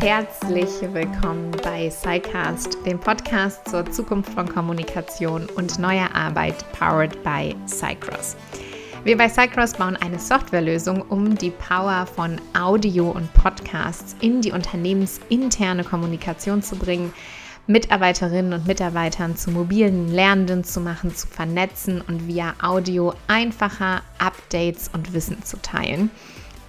herzlich willkommen bei SciCast, dem Podcast zur Zukunft von Kommunikation und neuer Arbeit, powered by Cycross. Wir bei Cycross bauen eine Softwarelösung, um die Power von Audio und Podcasts in die unternehmensinterne Kommunikation zu bringen, Mitarbeiterinnen und Mitarbeitern zu mobilen Lernenden zu machen, zu vernetzen und via Audio einfacher Updates und Wissen zu teilen.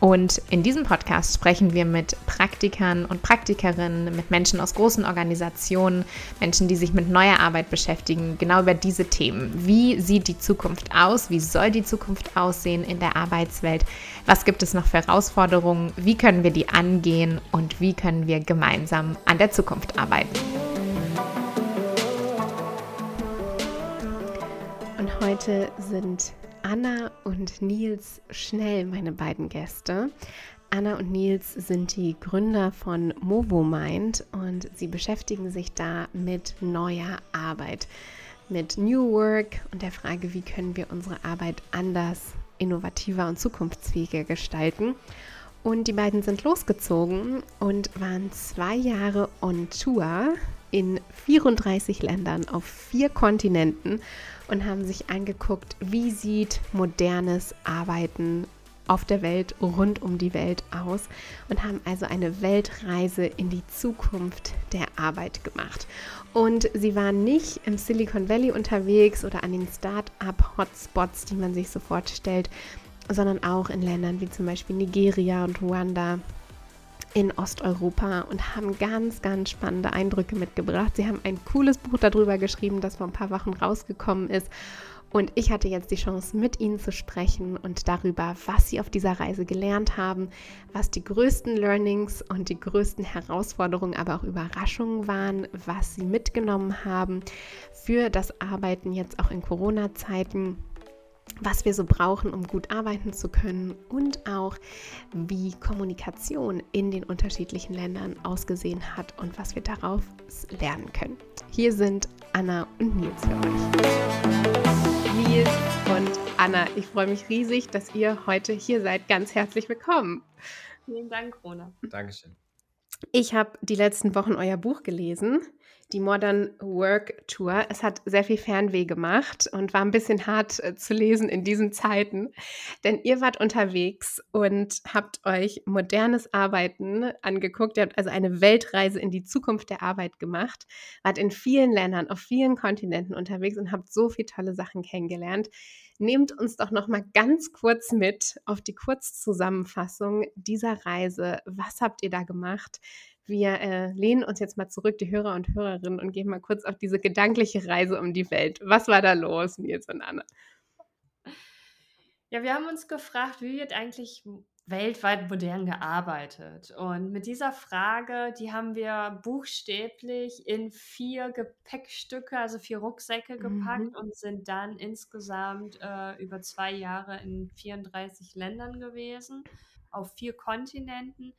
Und in diesem Podcast sprechen wir mit Praktikern und Praktikerinnen, mit Menschen aus großen Organisationen, Menschen, die sich mit neuer Arbeit beschäftigen, genau über diese Themen. Wie sieht die Zukunft aus? Wie soll die Zukunft aussehen in der Arbeitswelt? Was gibt es noch für Herausforderungen? Wie können wir die angehen? Und wie können wir gemeinsam an der Zukunft arbeiten? Und heute sind Anna und Nils Schnell meine beiden Gäste. Anna und Nils sind die Gründer von MovoMind und sie beschäftigen sich da mit neuer Arbeit, mit New Work und der Frage, wie können wir unsere Arbeit anders, innovativer und zukunftsfähiger gestalten. Und die beiden sind losgezogen und waren zwei Jahre on Tour in 34 Ländern auf vier Kontinenten und haben sich angeguckt, wie sieht modernes Arbeiten auf der Welt, rund um die Welt aus und haben also eine Weltreise in die Zukunft der Arbeit gemacht. Und sie waren nicht im Silicon Valley unterwegs oder an den Start-up-Hotspots, die man sich so vorstellt, sondern auch in Ländern wie zum Beispiel Nigeria und Ruanda, in Osteuropa und haben ganz, ganz spannende Eindrücke mitgebracht. Sie haben ein cooles Buch darüber geschrieben, das vor ein paar Wochen rausgekommen ist. Und ich hatte jetzt die Chance, mit Ihnen zu sprechen und darüber, was Sie auf dieser Reise gelernt haben, was die größten Learnings und die größten Herausforderungen, aber auch Überraschungen waren, was Sie mitgenommen haben für das Arbeiten jetzt auch in Corona-Zeiten was wir so brauchen, um gut arbeiten zu können und auch wie Kommunikation in den unterschiedlichen Ländern ausgesehen hat und was wir darauf lernen können. Hier sind Anna und Nils für euch. Nils und Anna, ich freue mich riesig, dass ihr heute hier seid. Ganz herzlich willkommen. Vielen Dank, Rona. Dankeschön. Ich habe die letzten Wochen euer Buch gelesen die Modern Work Tour. Es hat sehr viel Fernweh gemacht und war ein bisschen hart äh, zu lesen in diesen Zeiten, denn ihr wart unterwegs und habt euch modernes Arbeiten angeguckt. Ihr habt also eine Weltreise in die Zukunft der Arbeit gemacht, wart in vielen Ländern, auf vielen Kontinenten unterwegs und habt so viele tolle Sachen kennengelernt. Nehmt uns doch noch mal ganz kurz mit auf die Kurzzusammenfassung dieser Reise. Was habt ihr da gemacht? Wir äh, lehnen uns jetzt mal zurück, die Hörer und Hörerinnen, und gehen mal kurz auf diese gedankliche Reise um die Welt. Was war da los, Nils und Anne? Ja, wir haben uns gefragt, wie wird eigentlich weltweit modern gearbeitet? Und mit dieser Frage, die haben wir buchstäblich in vier Gepäckstücke, also vier Rucksäcke gepackt mhm. und sind dann insgesamt äh, über zwei Jahre in 34 Ländern gewesen, auf vier Kontinenten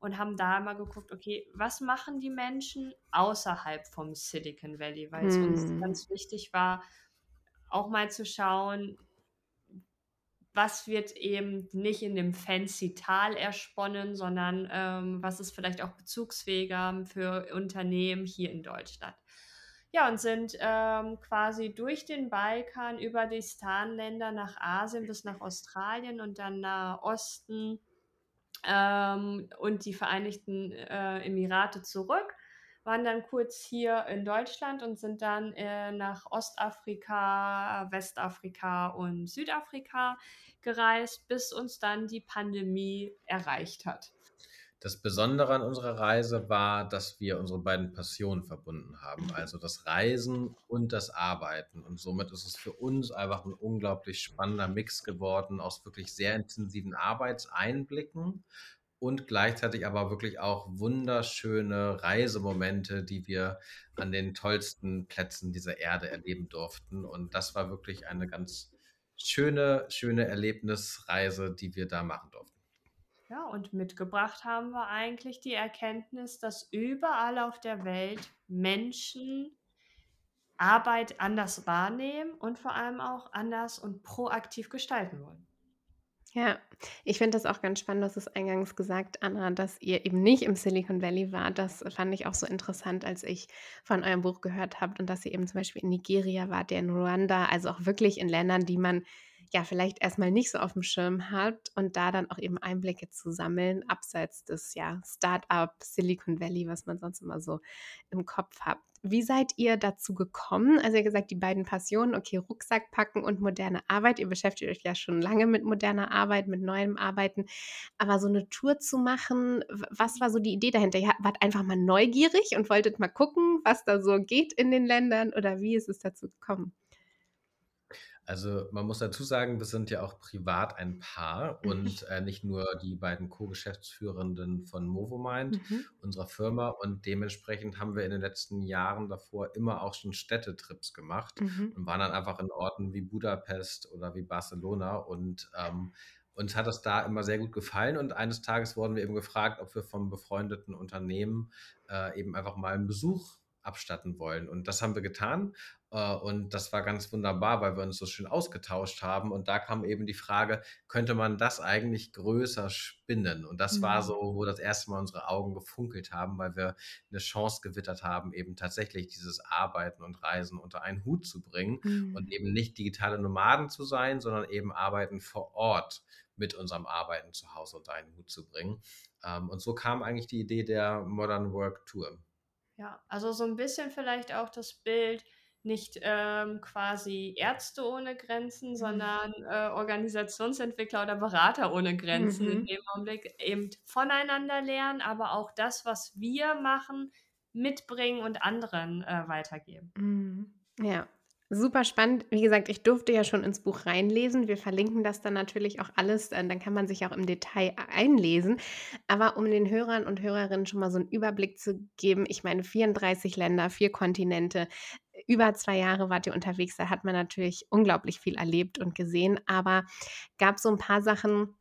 und haben da mal geguckt, okay, was machen die Menschen außerhalb vom Silicon Valley, weil es uns hm. ganz wichtig war, auch mal zu schauen, was wird eben nicht in dem fancy Tal ersponnen, sondern ähm, was ist vielleicht auch bezugsfähiger für Unternehmen hier in Deutschland. Ja, und sind ähm, quasi durch den Balkan über die Stan-Länder nach Asien bis nach Australien und dann nach Osten ähm, und die Vereinigten äh, Emirate zurück, waren dann kurz hier in Deutschland und sind dann äh, nach Ostafrika, Westafrika und Südafrika gereist, bis uns dann die Pandemie erreicht hat. Das Besondere an unserer Reise war, dass wir unsere beiden Passionen verbunden haben, also das Reisen und das Arbeiten. Und somit ist es für uns einfach ein unglaublich spannender Mix geworden aus wirklich sehr intensiven Arbeitseinblicken und gleichzeitig aber wirklich auch wunderschöne Reisemomente, die wir an den tollsten Plätzen dieser Erde erleben durften. Und das war wirklich eine ganz schöne, schöne Erlebnisreise, die wir da machen durften. Ja, und mitgebracht haben wir eigentlich die Erkenntnis, dass überall auf der Welt Menschen Arbeit anders wahrnehmen und vor allem auch anders und proaktiv gestalten wollen. Ja, ich finde das auch ganz spannend. Du hast es eingangs gesagt, Anna, dass ihr eben nicht im Silicon Valley wart. Das fand ich auch so interessant, als ich von eurem Buch gehört habe und dass ihr eben zum Beispiel in Nigeria wart, ihr in Ruanda, also auch wirklich in Ländern, die man ja vielleicht erstmal nicht so auf dem Schirm hat und da dann auch eben Einblicke zu sammeln, abseits des ja Start-up Silicon Valley, was man sonst immer so im Kopf hat. Wie seid ihr dazu gekommen? Also ihr gesagt, die beiden Passionen, okay, Rucksack packen und moderne Arbeit. Ihr beschäftigt euch ja schon lange mit moderner Arbeit, mit neuem Arbeiten. Aber so eine Tour zu machen, was war so die Idee dahinter? Ihr wart einfach mal neugierig und wolltet mal gucken, was da so geht in den Ländern oder wie ist es dazu gekommen? Also man muss dazu sagen, wir sind ja auch privat ein Paar und äh, nicht nur die beiden Co-Geschäftsführenden von Movomind, mhm. unserer Firma. Und dementsprechend haben wir in den letzten Jahren davor immer auch schon Städtetrips gemacht mhm. und waren dann einfach in Orten wie Budapest oder wie Barcelona. Und ähm, uns hat das da immer sehr gut gefallen. Und eines Tages wurden wir eben gefragt, ob wir vom befreundeten Unternehmen äh, eben einfach mal einen Besuch abstatten wollen. Und das haben wir getan. Äh, und das war ganz wunderbar, weil wir uns so schön ausgetauscht haben. Und da kam eben die Frage, könnte man das eigentlich größer spinnen? Und das mhm. war so, wo das erste Mal unsere Augen gefunkelt haben, weil wir eine Chance gewittert haben, eben tatsächlich dieses Arbeiten und Reisen unter einen Hut zu bringen mhm. und eben nicht digitale Nomaden zu sein, sondern eben Arbeiten vor Ort mit unserem Arbeiten zu Hause unter einen Hut zu bringen. Ähm, und so kam eigentlich die Idee der Modern Work Tour. Ja, also so ein bisschen vielleicht auch das Bild, nicht ähm, quasi Ärzte ohne Grenzen, mhm. sondern äh, Organisationsentwickler oder Berater ohne Grenzen mhm. in dem Augenblick eben voneinander lernen, aber auch das, was wir machen, mitbringen und anderen äh, weitergeben. Mhm. Ja, Super spannend. Wie gesagt, ich durfte ja schon ins Buch reinlesen. Wir verlinken das dann natürlich auch alles. Äh, dann kann man sich auch im Detail einlesen. Aber um den Hörern und Hörerinnen schon mal so einen Überblick zu geben, ich meine, 34 Länder, vier Kontinente, über zwei Jahre wart ihr unterwegs. Da hat man natürlich unglaublich viel erlebt und gesehen. Aber gab so ein paar Sachen,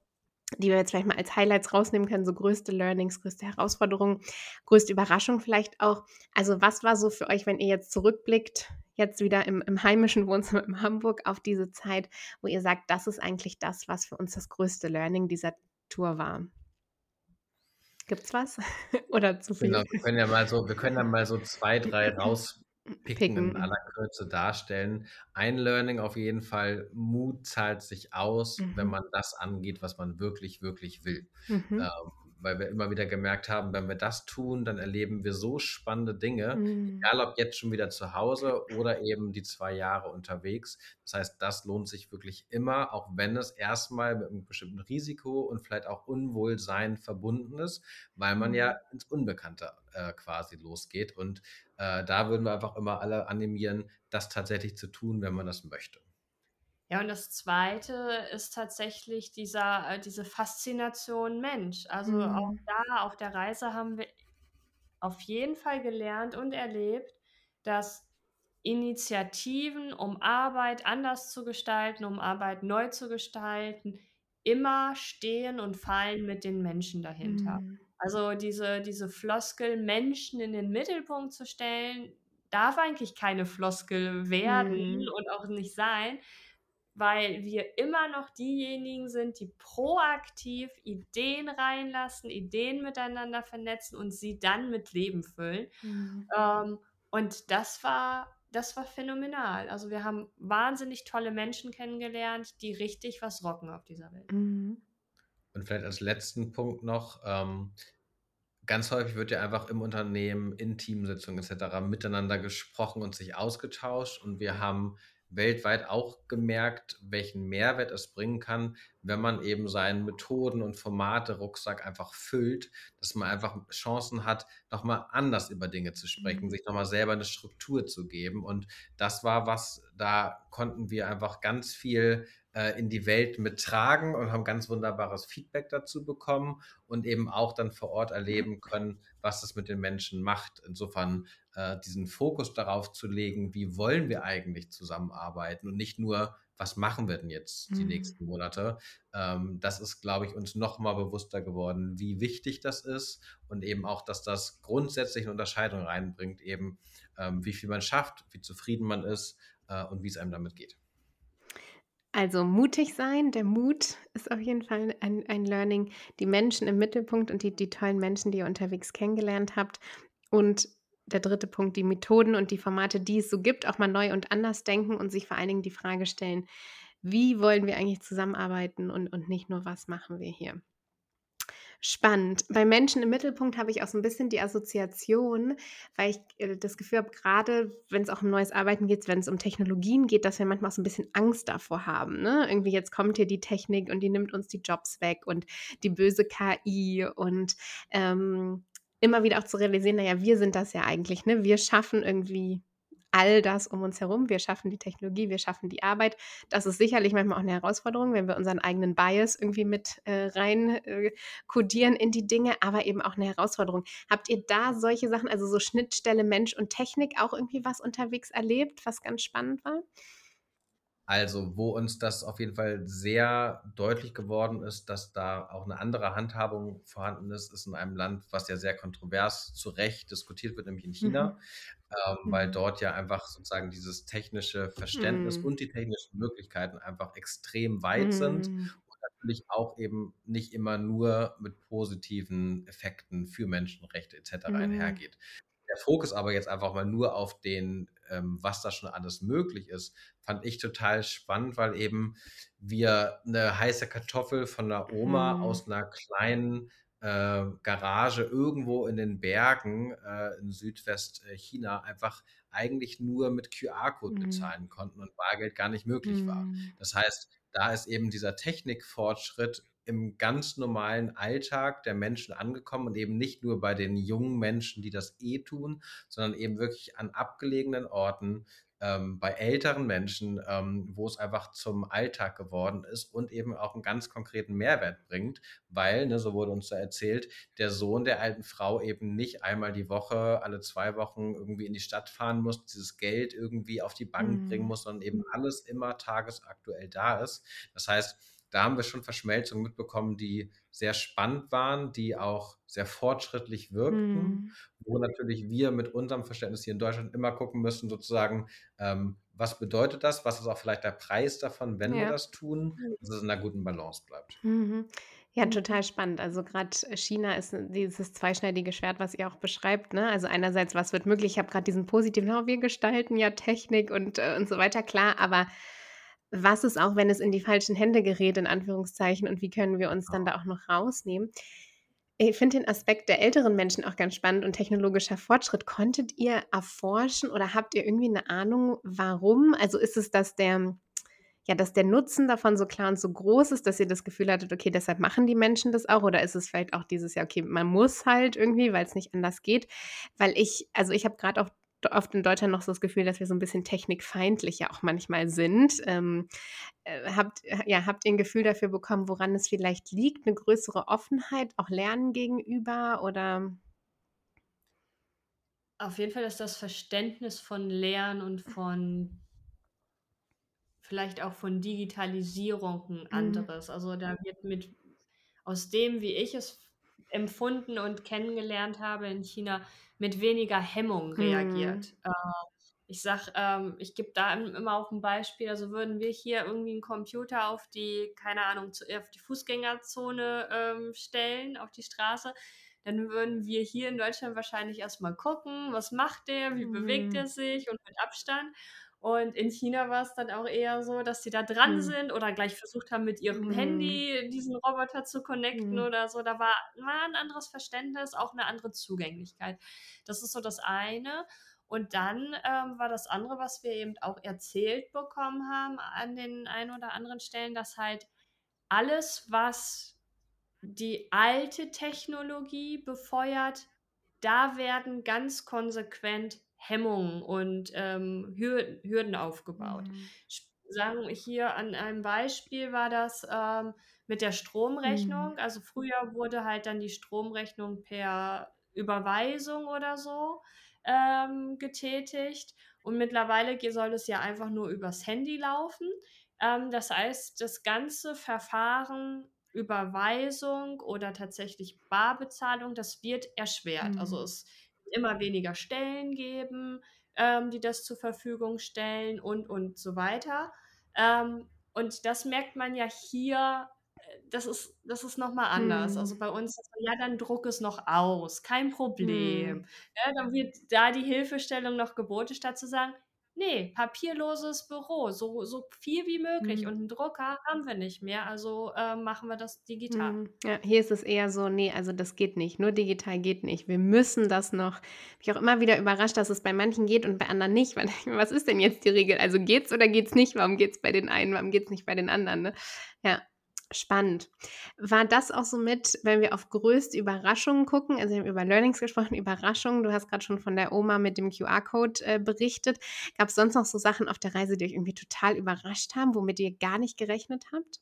die wir jetzt vielleicht mal als Highlights rausnehmen können, so größte Learnings, größte Herausforderungen, größte Überraschung vielleicht auch. Also was war so für euch, wenn ihr jetzt zurückblickt, jetzt wieder im, im heimischen Wohnzimmer in Hamburg auf diese Zeit, wo ihr sagt, das ist eigentlich das, was für uns das größte Learning dieser Tour war? Gibt's was? Oder zu viel? Genau, wir können ja mal so, wir können dann mal so zwei, drei raus Picken, in aller Kürze darstellen. Ein Learning auf jeden Fall, Mut zahlt sich aus, mhm. wenn man das angeht, was man wirklich, wirklich will. Mhm. Ähm, weil wir immer wieder gemerkt haben, wenn wir das tun, dann erleben wir so spannende Dinge, mhm. egal ob jetzt schon wieder zu Hause oder eben die zwei Jahre unterwegs. Das heißt, das lohnt sich wirklich immer, auch wenn es erstmal mit einem bestimmten Risiko und vielleicht auch Unwohlsein verbunden ist, weil man ja mhm. ins Unbekannte äh, quasi losgeht. Und äh, da würden wir einfach immer alle animieren, das tatsächlich zu tun, wenn man das möchte. Ja, und das Zweite ist tatsächlich dieser, äh, diese Faszination Mensch. Also mhm. auch da, auf der Reise haben wir auf jeden Fall gelernt und erlebt, dass Initiativen, um Arbeit anders zu gestalten, um Arbeit neu zu gestalten, immer stehen und fallen mit den Menschen dahinter. Mhm. Also diese, diese Floskel, Menschen in den Mittelpunkt zu stellen, darf eigentlich keine Floskel werden mhm. und auch nicht sein, weil wir immer noch diejenigen sind, die proaktiv Ideen reinlassen, Ideen miteinander vernetzen und sie dann mit Leben füllen. Mhm. Ähm, und das war, das war phänomenal. Also wir haben wahnsinnig tolle Menschen kennengelernt, die richtig was rocken auf dieser Welt. Mhm. Und vielleicht als letzten Punkt noch, ähm, ganz häufig wird ja einfach im Unternehmen, in Teamsitzungen etc. miteinander gesprochen und sich ausgetauscht. Und wir haben weltweit auch gemerkt, welchen Mehrwert es bringen kann, wenn man eben seinen Methoden und Formate Rucksack einfach füllt, dass man einfach Chancen hat, nochmal anders über Dinge zu sprechen, mhm. sich nochmal selber eine Struktur zu geben. Und das war was, da konnten wir einfach ganz viel äh, in die Welt mittragen und haben ganz wunderbares Feedback dazu bekommen und eben auch dann vor Ort erleben können, was das mit den Menschen macht. Insofern äh, diesen Fokus darauf zu legen, wie wollen wir eigentlich zusammenarbeiten und nicht nur, was machen wir denn jetzt die mhm. nächsten Monate? Ähm, das ist, glaube ich, uns noch mal bewusster geworden, wie wichtig das ist und eben auch, dass das grundsätzlich eine Unterscheidung reinbringt, eben ähm, wie viel man schafft, wie zufrieden man ist äh, und wie es einem damit geht. Also mutig sein, der Mut ist auf jeden Fall ein, ein Learning. Die Menschen im Mittelpunkt und die, die tollen Menschen, die ihr unterwegs kennengelernt habt. Und der dritte Punkt, die Methoden und die Formate, die es so gibt, auch mal neu und anders denken und sich vor allen Dingen die Frage stellen, wie wollen wir eigentlich zusammenarbeiten und, und nicht nur, was machen wir hier. Spannend. Bei Menschen im Mittelpunkt habe ich auch so ein bisschen die Assoziation, weil ich äh, das Gefühl habe, gerade wenn es auch um neues Arbeiten geht, wenn es um Technologien geht, dass wir manchmal auch so ein bisschen Angst davor haben. Ne? Irgendwie jetzt kommt hier die Technik und die nimmt uns die Jobs weg und die böse KI und ähm, immer wieder auch zu realisieren, naja, wir sind das ja eigentlich, ne? Wir schaffen irgendwie all das um uns herum. Wir schaffen die Technologie, wir schaffen die Arbeit. Das ist sicherlich manchmal auch eine Herausforderung, wenn wir unseren eigenen Bias irgendwie mit äh, rein äh, kodieren in die Dinge, aber eben auch eine Herausforderung. Habt ihr da solche Sachen, also so Schnittstelle Mensch und Technik, auch irgendwie was unterwegs erlebt, was ganz spannend war? Also, wo uns das auf jeden Fall sehr deutlich geworden ist, dass da auch eine andere Handhabung vorhanden ist, ist in einem Land, was ja sehr kontrovers zu Recht diskutiert wird, nämlich in China, mhm. ähm, mhm. weil dort ja einfach sozusagen dieses technische Verständnis mhm. und die technischen Möglichkeiten einfach extrem weit sind mhm. und natürlich auch eben nicht immer nur mit positiven Effekten für Menschenrechte etc. Mhm. einhergeht. Der Fokus aber jetzt einfach mal nur auf den ähm, was da schon alles möglich ist, fand ich total spannend, weil eben wir eine heiße Kartoffel von einer Oma mhm. aus einer kleinen äh, Garage irgendwo in den Bergen äh, in Südwestchina einfach eigentlich nur mit QR-Code mhm. bezahlen konnten und Bargeld gar nicht möglich mhm. war. Das heißt, da ist eben dieser Technikfortschritt im ganz normalen Alltag der Menschen angekommen und eben nicht nur bei den jungen Menschen, die das eh tun, sondern eben wirklich an abgelegenen Orten, ähm, bei älteren Menschen, ähm, wo es einfach zum Alltag geworden ist und eben auch einen ganz konkreten Mehrwert bringt, weil, ne, so wurde uns da erzählt, der Sohn der alten Frau eben nicht einmal die Woche, alle zwei Wochen irgendwie in die Stadt fahren muss, dieses Geld irgendwie auf die Bank mhm. bringen muss, sondern eben alles immer tagesaktuell da ist. Das heißt, da haben wir schon Verschmelzungen mitbekommen, die sehr spannend waren, die auch sehr fortschrittlich wirkten, mhm. wo natürlich wir mit unserem Verständnis hier in Deutschland immer gucken müssen, sozusagen, ähm, was bedeutet das, was ist auch vielleicht der Preis davon, wenn ja. wir das tun, dass es in einer guten Balance bleibt. Mhm. Ja, total spannend. Also gerade China ist dieses zweischneidige Schwert, was ihr auch beschreibt. Ne? Also einerseits, was wird möglich? Ich habe gerade diesen positiven, oh, wir gestalten ja Technik und, äh, und so weiter, klar, aber was ist auch, wenn es in die falschen Hände gerät, in Anführungszeichen, und wie können wir uns dann da auch noch rausnehmen? Ich finde den Aspekt der älteren Menschen auch ganz spannend und technologischer Fortschritt. Konntet ihr erforschen oder habt ihr irgendwie eine Ahnung, warum? Also ist es, dass der, ja, dass der Nutzen davon so klar und so groß ist, dass ihr das Gefühl hattet, okay, deshalb machen die Menschen das auch? Oder ist es vielleicht auch dieses, ja, okay, man muss halt irgendwie, weil es nicht anders geht? Weil ich, also ich habe gerade auch oft in Deutschland noch so das Gefühl, dass wir so ein bisschen technikfeindlich ja auch manchmal sind. Ähm, äh, habt, ja, habt ihr ein Gefühl dafür bekommen, woran es vielleicht liegt? Eine größere Offenheit, auch Lernen gegenüber oder? Auf jeden Fall ist das Verständnis von Lernen und von vielleicht auch von Digitalisierung ein mhm. anderes. Mhm. Also da wird mit aus dem, wie ich es empfunden und kennengelernt habe in China, mit weniger Hemmung reagiert. Mhm. Ich sag, ähm, ich gebe da immer auch ein Beispiel. Also würden wir hier irgendwie einen Computer auf die, keine Ahnung, auf die Fußgängerzone ähm, stellen, auf die Straße, dann würden wir hier in Deutschland wahrscheinlich erstmal gucken, was macht der, wie mhm. bewegt er sich und mit Abstand. Und in China war es dann auch eher so, dass sie da dran mhm. sind oder gleich versucht haben, mit ihrem mhm. Handy diesen Roboter zu connecten mhm. oder so. Da war, war ein anderes Verständnis, auch eine andere Zugänglichkeit. Das ist so das eine. Und dann ähm, war das andere, was wir eben auch erzählt bekommen haben an den ein oder anderen Stellen, dass halt alles, was die alte Technologie befeuert, da werden ganz konsequent Hemmungen und ähm, Hürden, Hürden aufgebaut. Mhm. Sagen hier an einem Beispiel war das ähm, mit der Stromrechnung. Mhm. Also früher wurde halt dann die Stromrechnung per Überweisung oder so ähm, getätigt und mittlerweile soll es ja einfach nur übers Handy laufen. Ähm, das heißt, das ganze Verfahren Überweisung oder tatsächlich Barbezahlung, das wird erschwert. Also mhm. Also es immer weniger Stellen geben, ähm, die das zur Verfügung stellen und, und so weiter. Ähm, und das merkt man ja hier, äh, das ist, das ist nochmal anders. Mhm. Also bei uns ja, dann druck es noch aus, kein Problem. Mhm. Ja, dann wird da die Hilfestellung noch geboten, statt zu sagen, nee, papierloses Büro, so, so viel wie möglich. Mhm. Und einen Drucker haben wir nicht mehr, also äh, machen wir das digital. Mhm. Ja, hier ist es eher so, nee, also das geht nicht. Nur digital geht nicht. Wir müssen das noch. Mich auch immer wieder überrascht, dass es bei manchen geht und bei anderen nicht. Weil, was ist denn jetzt die Regel? Also geht's oder geht's nicht? Warum geht's bei den einen? Warum geht's nicht bei den anderen? Ne? Ja, spannend. War das auch so mit, wenn wir auf größte Überraschungen gucken? Also wir haben über Learnings gesprochen, Überraschungen. Du hast gerade schon von der Oma mit dem QR-Code äh, berichtet. Gab es sonst noch so Sachen auf der Reise, die euch irgendwie total überrascht haben, womit ihr gar nicht gerechnet habt?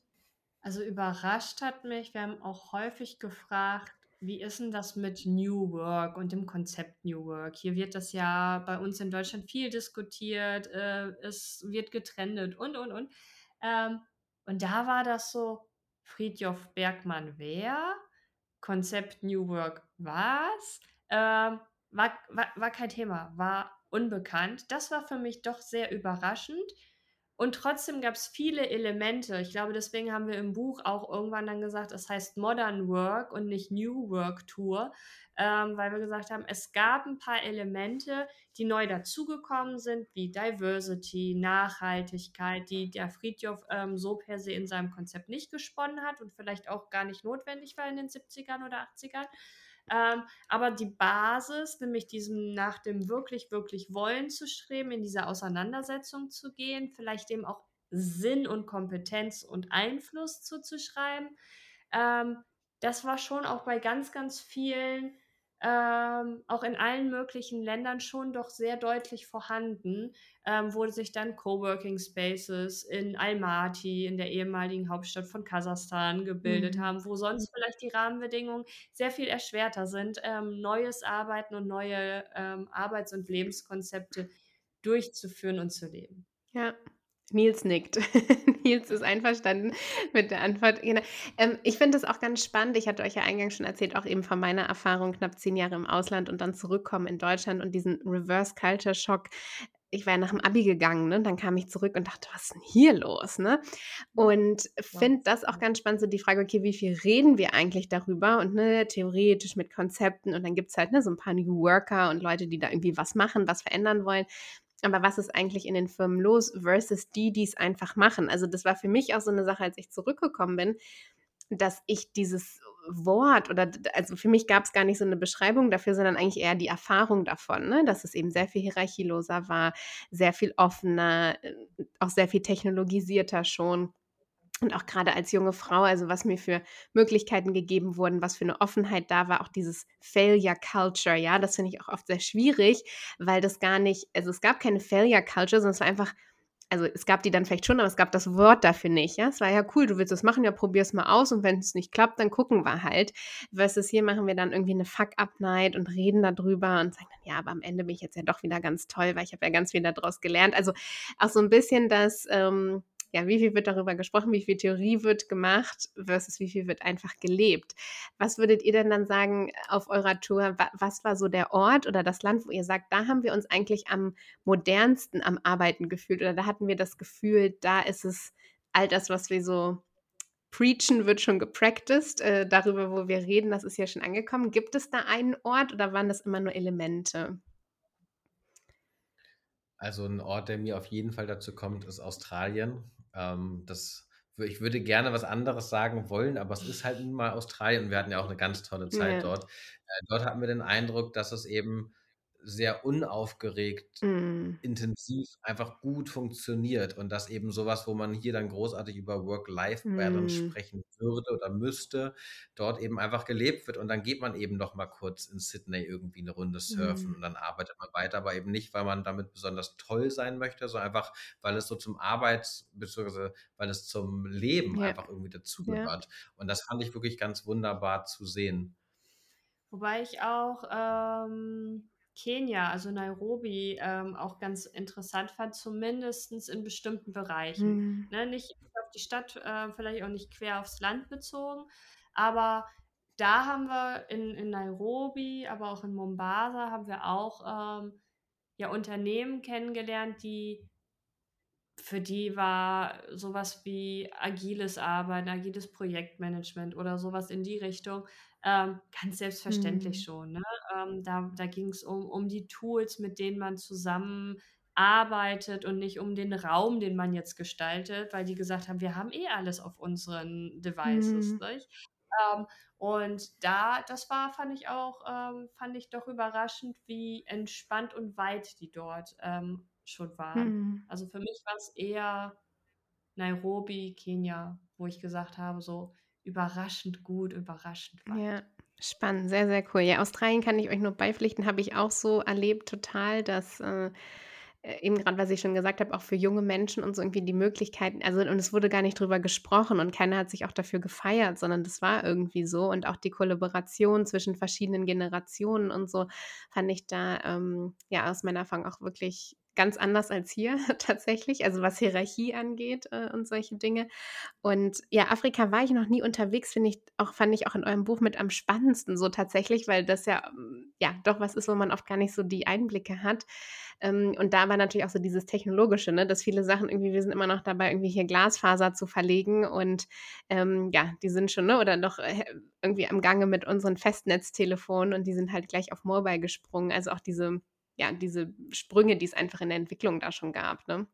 Also überrascht hat mich, wir haben auch häufig gefragt, wie ist denn das mit New Work und dem Konzept New Work? Hier wird das ja bei uns in Deutschland viel diskutiert, äh, es wird getrennt und, und, und. Ähm, und da war das so, Friedjof Bergmann wer? Konzept New Work was? Ähm, war, war, war kein Thema, war unbekannt. Das war für mich doch sehr überraschend. Und trotzdem gab es viele Elemente. Ich glaube, deswegen haben wir im Buch auch irgendwann dann gesagt, es heißt Modern Work und nicht New Work Tour, ähm, weil wir gesagt haben, es gab ein paar Elemente, die neu dazugekommen sind, wie Diversity, Nachhaltigkeit, die der Friedhof ähm, so per se in seinem Konzept nicht gesponnen hat und vielleicht auch gar nicht notwendig war in den 70ern oder 80ern. Ähm, aber die Basis, nämlich diesem nach dem wirklich, wirklich Wollen zu streben, in diese Auseinandersetzung zu gehen, vielleicht dem auch Sinn und Kompetenz und Einfluss zuzuschreiben, ähm, das war schon auch bei ganz, ganz vielen ähm, auch in allen möglichen Ländern schon doch sehr deutlich vorhanden, ähm, wo sich dann Coworking Spaces in Almaty, in der ehemaligen Hauptstadt von Kasachstan, gebildet Mhm. haben, wo sonst vielleicht die Rahmenbedingungen sehr viel erschwerter sind, ähm, neues Arbeiten und neue ähm, Arbeits- und Lebenskonzepte durchzuführen und zu leben. Ja, Nils nickt. Nils ist einverstanden mit der Antwort. Genau. Ähm, ich finde das auch ganz spannend. Ich hatte euch ja eingangs schon erzählt, auch eben von meiner Erfahrung, knapp zehn Jahre im Ausland und dann zurückkommen in Deutschland und diesen Reverse Culture Shock. Ich war ja nach dem Abi gegangen, ne? Dann kam ich zurück und dachte, was ist denn hier los, ne? Und finde das auch ganz spannend, so die Frage, okay, wie viel reden wir eigentlich darüber? Und ne, theoretisch mit Konzepten und dann gibt es halt ne, so ein paar New Worker und Leute, die da irgendwie was machen, was verändern wollen. Aber was ist eigentlich in den Firmen los versus die, die es einfach machen? Also das war für mich auch so eine Sache, als ich zurückgekommen bin, dass ich dieses Wort oder also für mich gab es gar nicht so eine Beschreibung dafür, sondern eigentlich eher die Erfahrung davon, ne? dass es eben sehr viel hierarchieloser war, sehr viel offener, äh, auch sehr viel technologisierter schon. Und auch gerade als junge Frau, also was mir für Möglichkeiten gegeben wurden, was für eine Offenheit da war, auch dieses Failure Culture, ja, das finde ich auch oft sehr schwierig, weil das gar nicht, also es gab keine Failure Culture, sondern es war einfach, also es gab die dann vielleicht schon, aber es gab das Wort dafür nicht, ja. Es war ja cool, du willst das machen, ja, probier es mal aus und wenn es nicht klappt, dann gucken wir halt. Versus hier machen wir dann irgendwie eine Fuck-Up-Night und reden darüber und sagen dann, ja, aber am Ende bin ich jetzt ja doch wieder ganz toll, weil ich habe ja ganz viel daraus gelernt. Also auch so ein bisschen das, ähm, ja, wie viel wird darüber gesprochen, wie viel Theorie wird gemacht versus wie viel wird einfach gelebt. Was würdet ihr denn dann sagen auf eurer Tour? Was war so der Ort oder das Land, wo ihr sagt, da haben wir uns eigentlich am modernsten am Arbeiten gefühlt oder da hatten wir das Gefühl, da ist es all das, was wir so preachen, wird schon gepracticed. Äh, darüber, wo wir reden, das ist ja schon angekommen. Gibt es da einen Ort oder waren das immer nur Elemente? Also ein Ort, der mir auf jeden Fall dazu kommt, ist Australien. Ähm, das, ich würde gerne was anderes sagen wollen, aber es ist halt nun mal Australien und wir hatten ja auch eine ganz tolle Zeit Ja. dort. Äh, dort hatten wir den Eindruck, dass es eben sehr unaufgeregt, Mm. intensiv, einfach gut funktioniert und dass eben sowas, wo man hier dann großartig über Work-Life-Balance Mm. sprechen würde oder müsste, dort eben einfach gelebt wird und dann geht man eben noch mal kurz in Sydney irgendwie eine Runde surfen Mm. und dann arbeitet man weiter, aber eben nicht, weil man damit besonders toll sein möchte, sondern einfach, weil es so zum Arbeits- bzw. weil es zum Leben Ja. einfach irgendwie dazugehört. Und das fand ich wirklich ganz wunderbar zu sehen. Wobei ich auch ähm, Kenia, also Nairobi, ähm, auch ganz interessant fand, zumindest in bestimmten Bereichen. Mm. Ne, nicht auf die Stadt, äh, vielleicht auch nicht quer aufs Land bezogen, aber da haben wir in, in Nairobi, aber auch in Mombasa haben wir auch ähm, ja, Unternehmen kennengelernt, die für die war sowas wie agiles Arbeiten, agiles Projektmanagement oder sowas in die Richtung ähm, ganz selbstverständlich Mhm. schon. Ne? Ähm, da da ging es um, um die Tools, mit denen man zusammenarbeitet und nicht um den Raum, den man jetzt gestaltet, weil die gesagt haben, wir haben eh alles auf unseren Devices. Mhm. Ähm, und da, das war, fand ich auch, ähm, fand ich doch überraschend, wie entspannt und weit die dort ähm, schon waren. Mhm. Also für mich war es eher Nairobi, Kenia, wo ich gesagt habe, so überraschend gut, überraschend Ja, weit. Spannend, sehr, sehr cool. Ja, Australien kann ich euch nur beipflichten, habe ich auch so erlebt total, dass, äh, äh, eben grad, was ich schon gesagt habe, auch für junge Menschen und so irgendwie die Möglichkeiten also, und es wurde gar nicht drüber gesprochen und keiner hat sich auch dafür gefeiert, sondern das war irgendwie so und auch die Kollaboration zwischen verschiedenen Generationen und so fand ich da, ähm, ja, aus meiner Erfahrung auch wirklich ganz anders als hier tatsächlich, also was Hierarchie angeht, äh, und solche Dinge. Und ja, Afrika war ich noch nie unterwegs, finde ich auch fand ich auch in eurem Buch mit am spannendsten so tatsächlich, weil das ja, hm, ja, doch was ist, wo man oft gar nicht so die Einblicke hat. Ähm, und da war natürlich auch so dieses Technologische, ne, dass viele Sachen irgendwie wir sind immer noch dabei, irgendwie hier Glasfaser zu verlegen und, ähm, ja, die sind schon, ne, oder noch, äh, irgendwie am Gange mit unseren Festnetztelefonen und die sind halt gleich auf Mobile gesprungen. Also auch diese ja, diese Sprünge, die es einfach in der Entwicklung da schon gab, ne?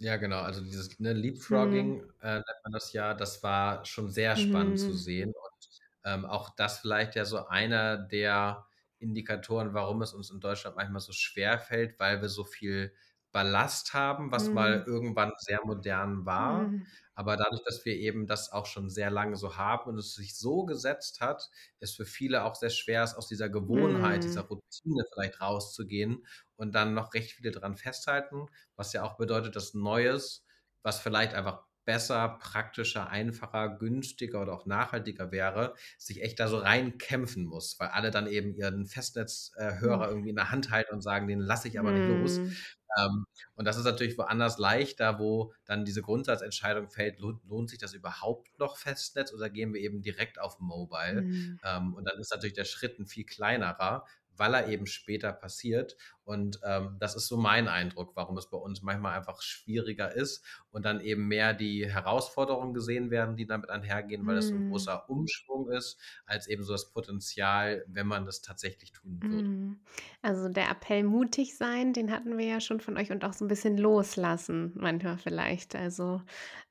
Ja, genau. Also dieses, ne, Mhm. Leapfrogging, äh, nennt man das ja, das war schon sehr spannend zu Mhm. sehen und, ähm, auch das vielleicht ja so einer der Indikatoren, warum es uns in Deutschland manchmal so schwerfällt, weil wir so viel Ballast haben, was mal Mhm. irgendwann sehr modern war. Mhm. Aber dadurch, dass wir eben das auch schon sehr lange so haben und es sich so gesetzt hat, ist für viele auch sehr schwer, es aus dieser Gewohnheit, dieser Mhm. Routine vielleicht rauszugehen und dann noch recht viele dran festhalten. Was ja auch bedeutet, dass Neues, was vielleicht einfach besser, praktischer, einfacher, günstiger oder auch nachhaltiger wäre, sich echt da so reinkämpfen muss, weil alle dann eben ihren Festnetzhörer Mhm. Irgendwie in der Hand halten und sagen, den lasse ich aber nicht los. Mhm. Ähm, und das ist natürlich woanders leichter, wo dann diese Grundsatzentscheidung fällt, lohnt, lohnt sich das überhaupt noch Festnetz oder gehen wir eben direkt auf Mobile? Mhm. Ähm, und dann ist natürlich der Schritt ein viel kleinerer, weil er eben später passiert. Und ähm, das ist so mein Eindruck, warum es bei uns manchmal einfach schwieriger ist und dann eben mehr die Herausforderungen gesehen werden, die damit einhergehen, weil es so ein Mhm. großer Umschwung ist, als eben so das Potenzial, wenn man das tatsächlich tun würde. Mhm. Also, der Appell mutig sein, den hatten wir ja schon von euch und auch so 'n bisschen loslassen manchmal vielleicht, also,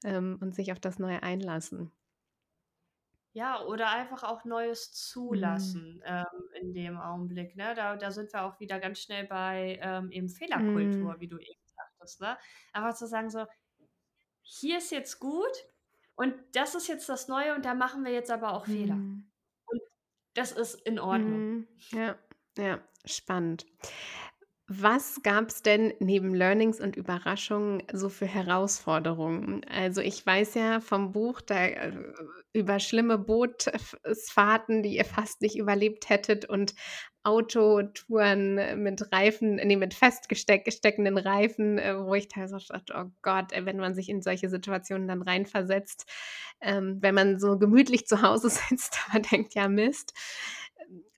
ähm, und sich auf das Neue einlassen. Ja, oder einfach auch Neues Mhm. zulassen, ähm, in dem Augenblick, ne? Da da sind wir auch wieder ganz schnell bei, ähm, eben Mhm. Fehlerkultur, wie du eben sagtest, ne? Einfach zu sagen so: „Hier ist jetzt gut und das ist jetzt das Neue und da machen wir jetzt aber auch Fehler. Mhm. Und das ist in Ordnung.“ Mhm. Ja, ja, spannend. Was gab's denn neben Learnings und Überraschungen so für Herausforderungen? Also, ich weiß ja vom Buch da äh, über schlimme Bootsfahrten, die ihr fast nicht überlebt hättet und Autotouren mit Reifen ne, mit festgesteck gesteckenden Reifen, äh, wo ich teilweise auch dachte: „Oh Gott, ey“, wenn man sich in solche Situationen dann reinversetzt, ähm, wenn man so gemütlich zu Hause sitzt, aber denkt: „Ja, Mist.“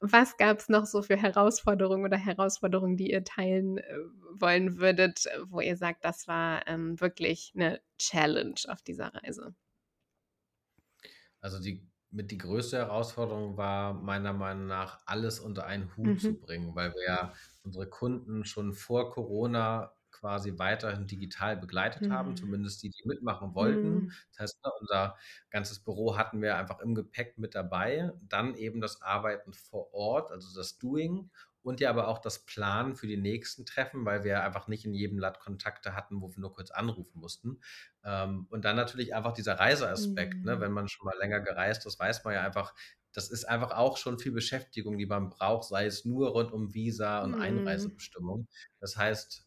Was gab's noch so für Herausforderungen oder Herausforderungen, die ihr teilen, äh, wollen würdet, wo ihr sagt, das war, ähm, wirklich 'ne Challenge auf dieser Reise? Also die mit die größte Herausforderung war meiner Meinung nach, alles unter einen Hut Mhm. zu bringen, weil wir ja unsere Kunden schon vor Corona quasi weiterhin digital begleitet haben, Mhm. zumindest die, die mitmachen wollten. Mhm. Das heißt, ne, unser ganzes Büro hatten wir einfach im Gepäck mit dabei. Dann eben das Arbeiten vor Ort, also das Doing und ja aber auch das Planen für die nächsten Treffen, weil wir einfach nicht in jedem Land Kontakte hatten, wo wir nur kurz anrufen mussten. Ähm, und dann natürlich einfach dieser Reiseaspekt, ne? Mhm. Wenn man schon mal länger gereist ist, weiß man ja einfach, das ist einfach auch schon viel Beschäftigung, die man braucht, sei es nur rund um Visa und Mhm. Einreisebestimmung. Das heißt,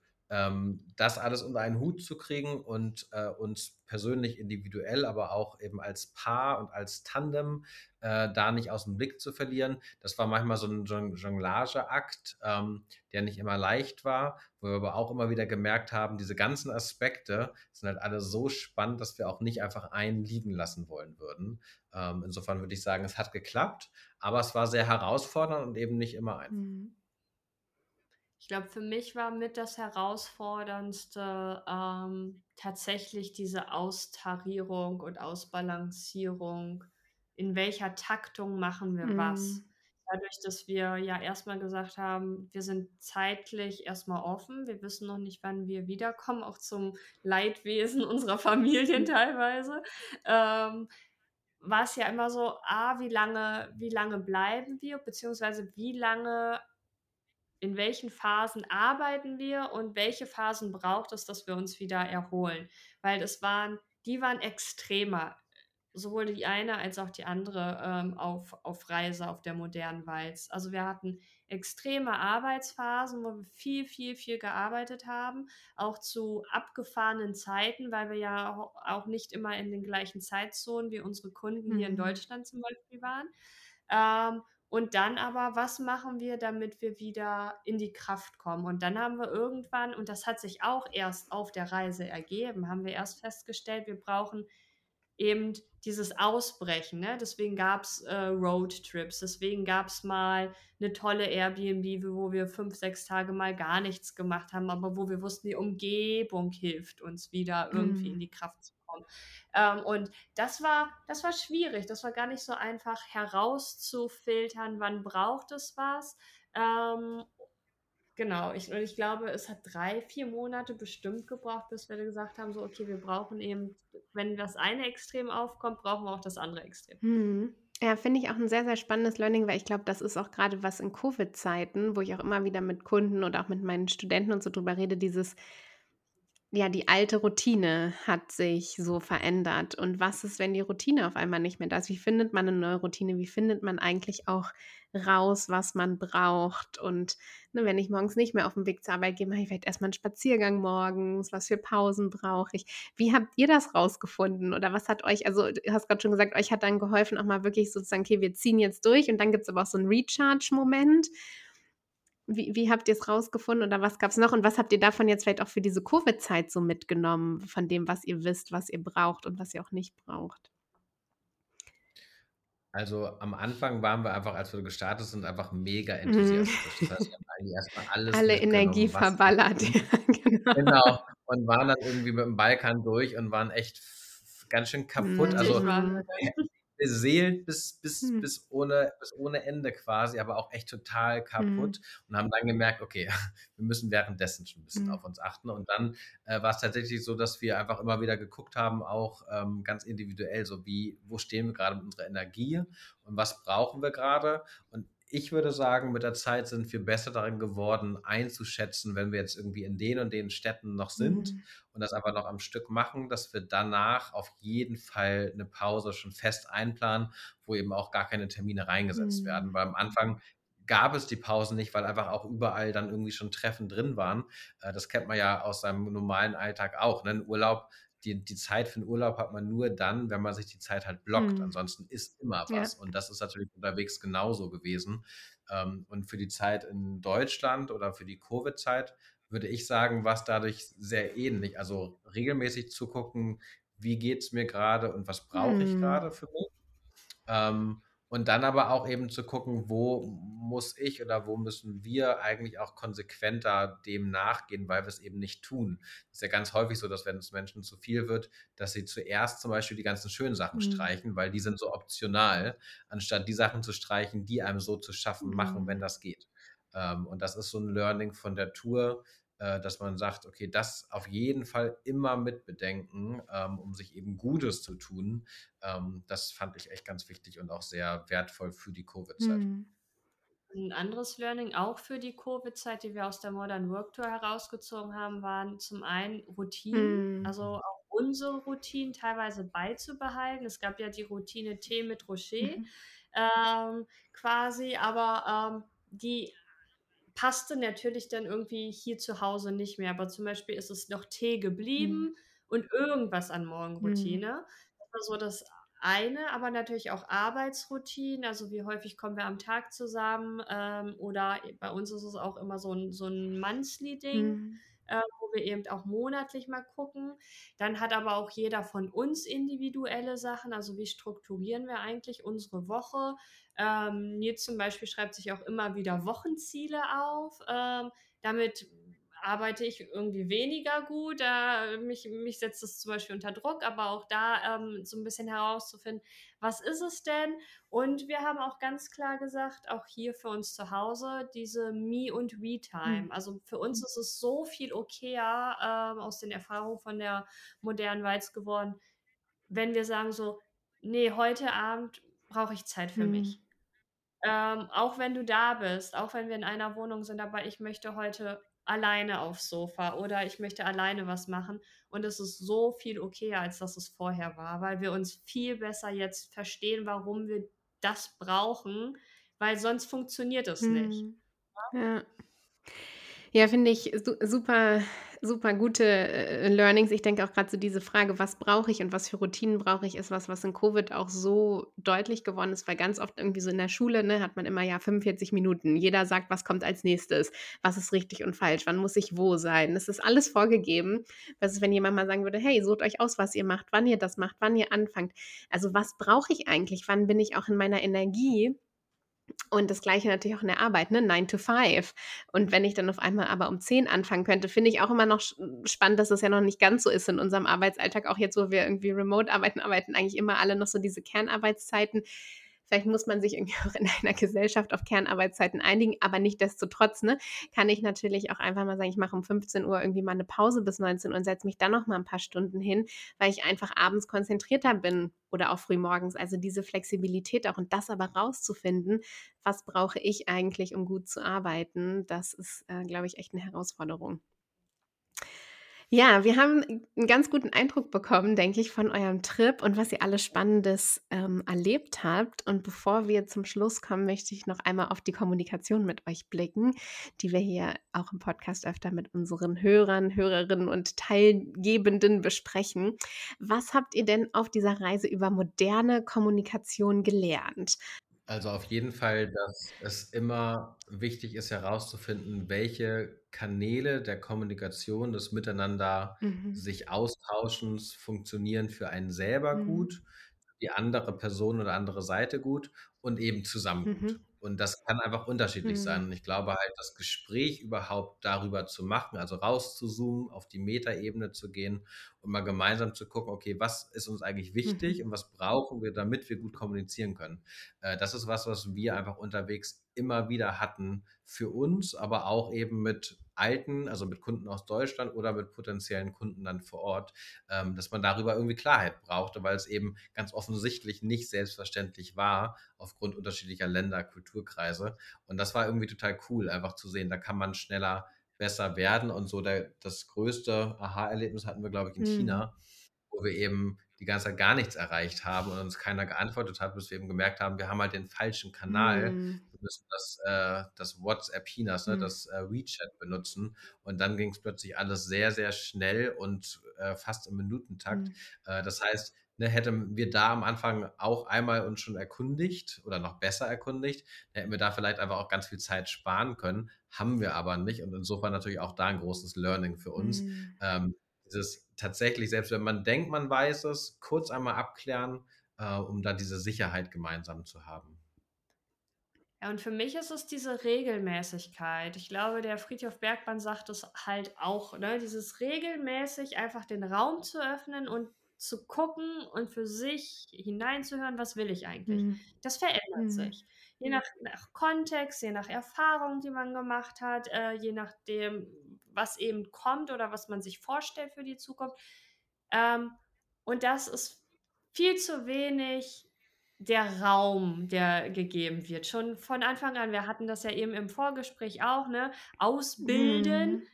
das alles unter einen Hut zu kriegen und äh, uns persönlich individuell, aber auch eben als Paar und als Tandem äh, da nicht aus dem Blick zu verlieren, das war manchmal so ein Jon- Jonglageakt, ähm, der nicht immer leicht war, wo wir aber auch immer wieder gemerkt haben, diese ganzen Aspekte sind halt alle so spannend, dass wir auch nicht einfach einen liegen lassen wollen würden. Ähm, insofern würde ich sagen, es hat geklappt, aber es war sehr herausfordernd und eben nicht immer einfach. Mhm. Ich glaube, für mich war mit das Herausforderndste ähm, tatsächlich diese Austarierung und Ausbalancierung. In welcher Taktung machen wir was? Mhm. Dadurch, dass wir ja erstmal gesagt haben, wir sind zeitlich erstmal offen. Wir wissen noch nicht, wann wir wiederkommen, auch zum Leidwesen unserer Familien teilweise. Ähm, war es ja immer so, ah, wie lange, wie lange bleiben wir, beziehungsweise wie lange in welchen Phasen arbeiten wir und welche Phasen braucht es, dass wir uns wieder erholen? Weil das waren, die waren extremer, sowohl die eine als auch die andere ähm, auf, auf Reise auf der modernen Walz. Also wir hatten extreme Arbeitsphasen, wo wir viel, viel, viel gearbeitet haben, auch zu abgefahrenen Zeiten, weil wir ja auch nicht immer in den gleichen Zeitzonen wie unsere Kunden hier in Mhm. Deutschland zum Beispiel waren. Ähm, und dann aber, was machen wir, damit wir wieder in die Kraft kommen? Und dann haben wir irgendwann, und das hat sich auch erst auf der Reise ergeben, haben wir erst festgestellt, wir brauchen eben dieses Ausbrechen. Ne? Deswegen gab es äh, Roadtrips, deswegen gab es mal eine tolle Airbnb, wo wir fünf, sechs Tage mal gar nichts gemacht haben, aber wo wir wussten, die Umgebung hilft uns wieder irgendwie in Mhm. die Kraft zu kommen. Ähm, und das war, das war schwierig. Das war gar nicht so einfach herauszufiltern, wann braucht es was. Ähm, genau, ich, und ich glaube, es hat drei, vier Monate bestimmt gebraucht, bis wir gesagt haben, so, okay, wir brauchen eben, wenn das eine Extrem aufkommt, brauchen wir auch das andere Extrem. Mhm. Ja, finde ich auch ein sehr, sehr spannendes Learning, weil ich glaube, das ist auch gerade was in Covid-Zeiten, wo ich auch immer wieder mit Kunden oder auch mit meinen Studenten und so drüber rede, dieses ja, die alte Routine hat sich so verändert. Und was ist, wenn die Routine auf einmal nicht mehr da ist? Wie findet man eine neue Routine? Wie findet man eigentlich auch raus, was man braucht? Und ne, wenn ich morgens nicht mehr auf dem Weg zur Arbeit gehe, mache ich vielleicht erstmal einen Spaziergang morgens. Was für Pausen brauche ich? Wie habt ihr das rausgefunden? Oder was hat euch, also du hast gerade schon gesagt, euch hat dann geholfen, auch mal wirklich sozusagen, okay, wir ziehen jetzt durch und dann gibt es aber auch so einen Recharge-Moment. Wie wie habt ihr's rausgefunden oder was gab's noch und was habt ihr davon jetzt vielleicht auch für diese Covid-Zeit so mitgenommen, von dem, was ihr wisst, was ihr braucht und was ihr auch nicht braucht? Also, am Anfang waren wir einfach, als wir gestartet sind, einfach mega Mhm. enthusiastisch. Das heißt, wir haben eigentlich erst mal alles Alle Energie verballert, ja, genau. Genau. Und waren dann irgendwie mit dem Balkan durch und waren echt ganz schön kaputt. Fertig Also, Mhm. beseelt bis bis Mhm. bis ohne bis ohne Ende quasi, aber auch echt total Mhm. kaputt und haben dann gemerkt: „Okay, wir müssen währenddessen schon 'n bisschen Mhm. auf uns achten.“ Und dann, äh, war's tatsächlich so, dass wir einfach immer wieder geguckt haben, auch, ähm, ganz individuell, so wie wo stehen wir grade mit unserer Energie und was brauchen wir grade? Und ich würde sagen, mit der Zeit sind wir besser darin geworden, einzuschätzen, wenn wir jetzt irgendwie in den und den Städten noch sind Mhm. und das aber noch am Stück machen, dass wir danach auf jeden Fall 'ne Pause schon fest einplanen, wo eben auch gar keine Termine reingesetzt werden. Mhm. Weil am Anfang gab es die Pausen nicht, weil einfach auch überall dann irgendwie schon Treffen drin waren. Äh, das kennt man ja aus seinem normalen Alltag auch, ne? 'N Urlaub die die Zeit für 'n Urlaub hat man nur dann, wenn man sich die Zeit halt blockt. Mhm. Ansonsten ist immer Ja. was. Und das ist natürlich unterwegs genauso gewesen. Ähm, und für die Zeit in Deutschland oder für die Covid-Zeit würde ich sagen, war's dadurch sehr ähnlich. Also, regelmäßig zu gucken: „Wie geht's mir grade und was brauche ich Mhm. grade für mich?“ Ähm, und dann aber auch eben zu gucken, wo muss ich oder wo müssen wir eigentlich auch konsequenter dem nachgehen, weil wir's eben nicht tun. Ist ja ganz häufig so, dass wenn es Menschen zu viel wird, dass sie zuerst zum Beispiel die ganzen schönen Sachen Mhm. streichen, weil die sind so optional, anstatt die Sachen zu streichen, die einem so zu schaffen machen, wenn Mhm. das geht. Ähm, und das ist so 'n Learning von der Tour, dass man sagt: „Okay, das auf jeden Fall immer mit bedenken, ähm, um sich eben Gutes zu tun.“ Ähm, das fand ich echt ganz wichtig und auch sehr wertvoll für die Covid-Zeit. Mhm. 'N anderes Learning auch für die Covid-Zeit, die wir aus der Modern Work Tour herausgezogen haben, waren zum einen Routinen, Mhm. also auch unsere Routinen teilweise beizubehalten. Es gab ja die Routine Tee mit Rocher, Mhm. ähm, quasi, aber, ähm, die passte natürlich dann irgendwie hier zu Hause nicht mehr. Aber zum Beispiel ist es noch Tee Mhm. geblieben und irgendwas an Mhm. Morgenroutine. Das war so das eine, aber natürlich auch Arbeitsroutinen. Also, wie häufig kommen wir am Tag zusammen? Ähm, oder bei uns ist es auch immer so 'n so 'n Monthly-Ding, Mhm. Äh, wo wir eben auch monatlich mal gucken. Dann hat aber auch jeder von uns individuelle Sachen. Also, wie strukturieren wir eigentlich unsere Woche? Ähm, Nils zum Beispiel schreibt sich auch immer wieder Wochenziele auf. Ähm, damit arbeite ich irgendwie weniger gut. Äh, mich, mich setzt es zum Beispiel unter Druck, aber auch da ähm, so ein bisschen herauszufinden, was ist es denn? Und wir haben auch ganz klar gesagt, auch hier für uns zu Hause, diese Me- und We-Time. Mhm. Also für uns ist es so viel okayer äh, aus den Erfahrungen von der modernen Weiz geworden, wenn wir sagen so, nee, heute Abend brauche ich Zeit für mhm. mich. Ähm, auch wenn du da bist, auch wenn wir in einer Wohnung sind, aber ich möchte heute alleine aufs Sofa oder ich möchte alleine was machen. Und es ist so viel okayer, als dass es vorher war, weil wir uns viel besser jetzt verstehen, warum wir das brauchen, weil sonst funktioniert es hm. nicht. Ja. Ja, finde ich super, super gute äh, Learnings. Ich denke auch gerade so diese Frage, was brauche ich und was für Routinen brauche ich, ist was, was in Covid auch so deutlich geworden ist, weil ganz oft irgendwie so in der Schule, ne, hat man immer ja 45 Minuten. Jeder sagt, was kommt als nächstes, was ist richtig und falsch, wann muss ich wo sein. Das ist alles vorgegeben. Was ist, wenn jemand mal sagen würde, hey, sucht euch aus, was ihr macht, wann ihr das macht, wann ihr anfangt. Also was brauche ich eigentlich? Wann bin ich auch in meiner Energie? Und das Gleiche natürlich auch in der Arbeit, ne? 9 to 5. Und wenn ich dann auf einmal aber um 10 anfangen könnte, finde ich auch immer noch spannend, dass es ja noch nicht ganz so ist in unserem Arbeitsalltag. Auch jetzt, wo wir irgendwie remote arbeiten, arbeiten eigentlich immer alle noch so diese Kernarbeitszeiten. Vielleicht muss man sich irgendwie auch in einer Gesellschaft auf Kernarbeitszeiten einigen, aber nicht desto trotz, ne, kann ich natürlich auch einfach mal sagen, ich mache um 15 Uhr irgendwie mal eine Pause bis 19 Uhr und setze mich dann noch mal ein paar Stunden hin, weil ich einfach abends konzentrierter bin oder auch früh morgens. Also diese Flexibilität auch und das aber rauszufinden, was brauche ich eigentlich, um gut zu arbeiten, das ist, äh, glaube ich, echt eine Herausforderung. Ja, wir haben einen ganz guten Eindruck bekommen, denke ich, von eurem Trip und was ihr alles Spannendes ähm, erlebt habt. Und bevor wir zum Schluss kommen, möchte ich noch einmal auf die Kommunikation mit euch blicken, die wir hier auch im Podcast öfter mit unseren Hörern, Hörerinnen und Teilgebenden besprechen. Was habt ihr denn auf dieser Reise über moderne Kommunikation gelernt? Also auf jeden Fall, dass es immer wichtig ist herauszufinden, welche Kanäle der Kommunikation, des Miteinander Mhm. sich Austauschens funktionieren für einen selber Mhm. gut, die andere Person oder andere Seite gut und eben zusammen gut. Mhm. Und das kann einfach unterschiedlich mhm. sein. Und ich glaube halt, das Gespräch überhaupt darüber zu machen, also rauszuzoomen, auf die Metaebene zu gehen und mal gemeinsam zu gucken, okay, was ist uns eigentlich wichtig mhm. und was brauchen wir, damit wir gut kommunizieren können. Äh, das ist was, was wir einfach unterwegs immer wieder hatten für uns, aber auch eben mit alten, also mit Kunden aus Deutschland oder mit potenziellen Kunden dann vor Ort, ähm, dass man darüber irgendwie Klarheit brauchte, weil es eben ganz offensichtlich nicht selbstverständlich war aufgrund unterschiedlicher Länder, Kulturkreise. Und das war irgendwie total cool, einfach zu sehen, da kann man schneller besser werden. Und so der, das größte Aha-Erlebnis hatten wir, glaube ich, in mhm. China, wo wir eben die ganze Zeit gar nichts erreicht haben und uns keiner geantwortet hat, bis wir eben gemerkt haben, wir haben halt den falschen Kanal. Mm. Wir müssen das, äh, das WhatsApp Chinas, ne, mm. das äh, WeChat benutzen. Und dann ging es plötzlich alles sehr, sehr schnell und äh, fast im Minutentakt. Mm. das heißt, ne, hätten wir da am Anfang auch einmal uns schon erkundigt oder noch besser erkundigt, hätten wir da vielleicht einfach auch ganz viel Zeit sparen können. Haben wir aber nicht. Und insofern natürlich auch da ein großes Learning für uns. Mm. Ähm, dieses tatsächlich, selbst wenn man denkt, man weiß es, kurz einmal abklären, äh, um da diese Sicherheit gemeinsam zu haben. Ja, und für mich ist es diese Regelmäßigkeit. Ich glaube, der Friedhof Bergmann sagt es halt auch, ne? dieses regelmäßig einfach den Raum zu öffnen und zu gucken und für sich hineinzuhören, was will ich eigentlich. Mhm. Das verändert mhm. sich. Je nach, nach, Kontext, je nach Erfahrung, die man gemacht hat, äh, je nachdem, was eben kommt oder was man sich vorstellt für die Zukunft. Ähm, und das ist viel zu wenig der Raum, der gegeben wird. Schon von Anfang an, wir hatten das ja eben im Vorgespräch auch, ne? Ausbilden. Mhm.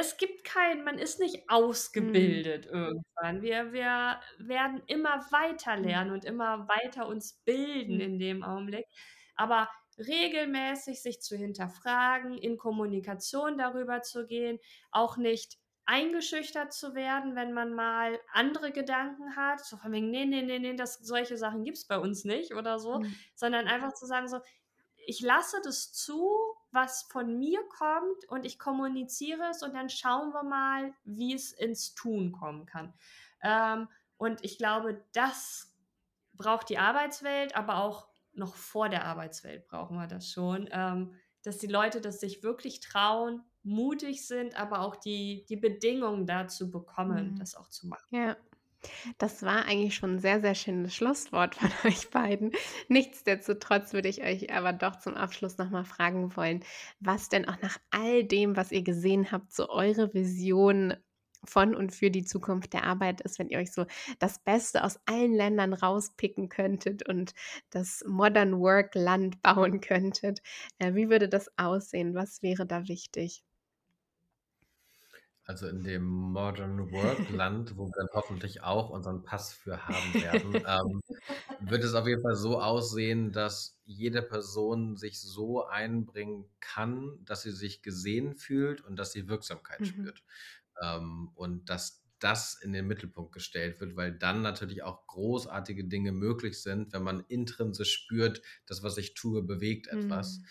Es gibt kein, man ist nicht mhm. ausgebildet mhm. irgendwann. Wir, wir werden immer weiter mhm. lernen und immer weiter uns bilden mhm. in dem Augenblick. Aber regelmäßig sich zu hinterfragen, in Kommunikation darüber zu gehen, auch nicht eingeschüchtert zu werden, wenn man mal andere Gedanken hat, so von wegen, nee, nee, nee, nee, das, solche Sachen gibt es bei uns nicht oder so, mhm. sondern einfach zu sagen, so, ich lasse das zu, was von mir kommt und ich kommuniziere es und dann schauen wir mal, wie es ins Tun kommen kann. Ähm, und ich glaube, das braucht die Arbeitswelt, aber auch noch vor der Arbeitswelt brauchen wir das schon. Ähm, dass die Leute das sich wirklich trauen, mutig sind, aber auch die, die Bedingungen dazu bekommen, Mhm. das auch zu machen. Ja. Das war eigentlich schon 'n sehr, sehr schönes Schlusswort von euch beiden. Nichtsdestotrotz würde ich euch aber doch zum Abschluss noch mal fragen wollen, was denn auch nach all dem, was ihr gesehen habt, so eure Vision von und für die Zukunft der Arbeit ist, wenn ihr euch so das Beste aus allen Ländern rauspicken könntet und das Modern Work Land bauen könntet. Äh, wie würde das aussehen? Was wäre da wichtig? Also in dem Modern Work Land, wo wir dann hoffentlich auch unseren Pass für haben werden, ähm, wird es auf jeden Fall so aussehen, dass jede Person sich so einbringen kann, dass sie sich gesehen fühlt und dass sie Wirksamkeit Mhm. spürt. Ähm, und dass das in den Mittelpunkt gestellt wird, weil dann natürlich auch großartige Dinge möglich sind, wenn man intrinsisch spürt, das, was ich tue, bewegt etwas. Mhm.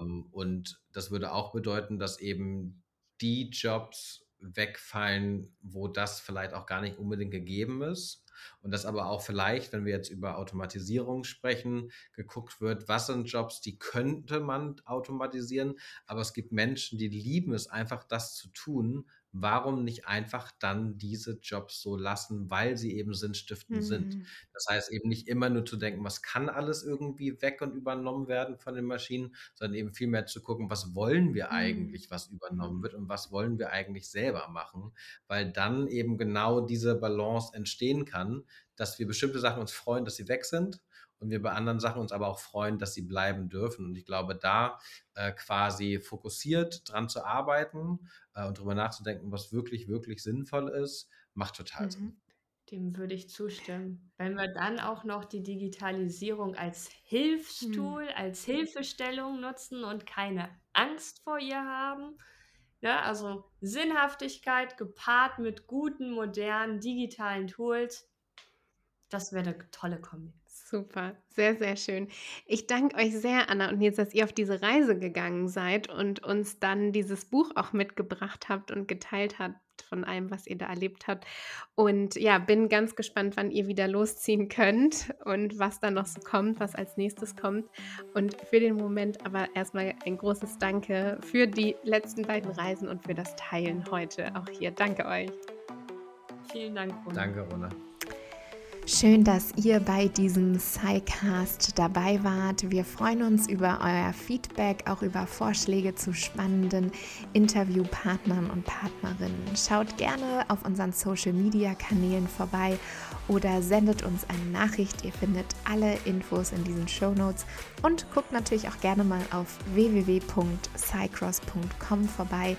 Ähm, und das würde auch bedeuten, dass eben die Jobs wegfallen, wo das vielleicht auch gar nicht unbedingt gegeben ist. Und dass aber auch vielleicht, wenn wir jetzt über Automatisierung sprechen, geguckt wird, was sind Jobs, die könnte man automatisieren, aber es gibt Menschen, die lieben es einfach, das zu tun. Warum nicht einfach dann diese Jobs so lassen, weil sie eben sinnstiftend sind? Mhm. Das heißt eben nicht immer nur zu denken, was kann alles irgendwie weg und übernommen werden von den Maschinen, sondern eben vielmehr zu gucken, was wollen wir Mhm. eigentlich, was übernommen wird und was wollen wir eigentlich selber machen, weil dann eben genau diese Balance entstehen kann, dass wir bestimmte Sachen uns freuen, dass sie weg sind und wir bei anderen Sachen uns aber auch freuen, dass sie bleiben dürfen. Und ich glaube, da äh, quasi fokussiert dran zu arbeiten äh, und drüber nachzudenken, was wirklich, wirklich sinnvoll ist, macht total Sinn. Mhm. Dem würde ich zustimmen. Wenn wir dann auch noch die Digitalisierung als Mhm. Hilfstool, als Hilfestellung nutzen und keine Angst vor ihr haben, ne, also Sinnhaftigkeit gepaart mit guten, modernen, digitalen Tools, das wäre 'ne tolle Kombi. Super, sehr, sehr schön. Ich danke euch sehr, Anna und Nils, dass ihr auf diese Reise gegangen seid und uns dann dieses Buch auch mitgebracht habt und geteilt habt von allem, was ihr da erlebt habt. Und ja, bin ganz gespannt, wann ihr wieder losziehen könnt und was dann noch so kommt, was als nächstes kommt. Und für den Moment aber erstmal ein großes Danke für die letzten beiden Reisen und für das Teilen heute auch hier. Danke euch. Vielen Dank, Rune. Danke, Rune. Schön, dass ihr bei diesem SciCast dabei wart. Wir freuen uns über euer Feedback, auch über Vorschläge zu spannenden Interviewpartnern und Partnerinnen. Schaut gerne auf unseren Social-Media-Kanälen vorbei oder sendet uns eine Nachricht. Ihr findet alle Infos in diesen Show Notes und guckt natürlich auch gerne mal auf www.cycross.com vorbei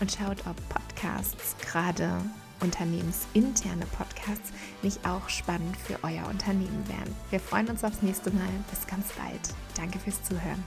und schaut, ob Podcasts gerade unternehmensinterne Podcasts nicht auch spannend für euer Unternehmen wären. Wir freuen uns aufs nächste Mal. Bis ganz bald. Danke fürs Zuhören.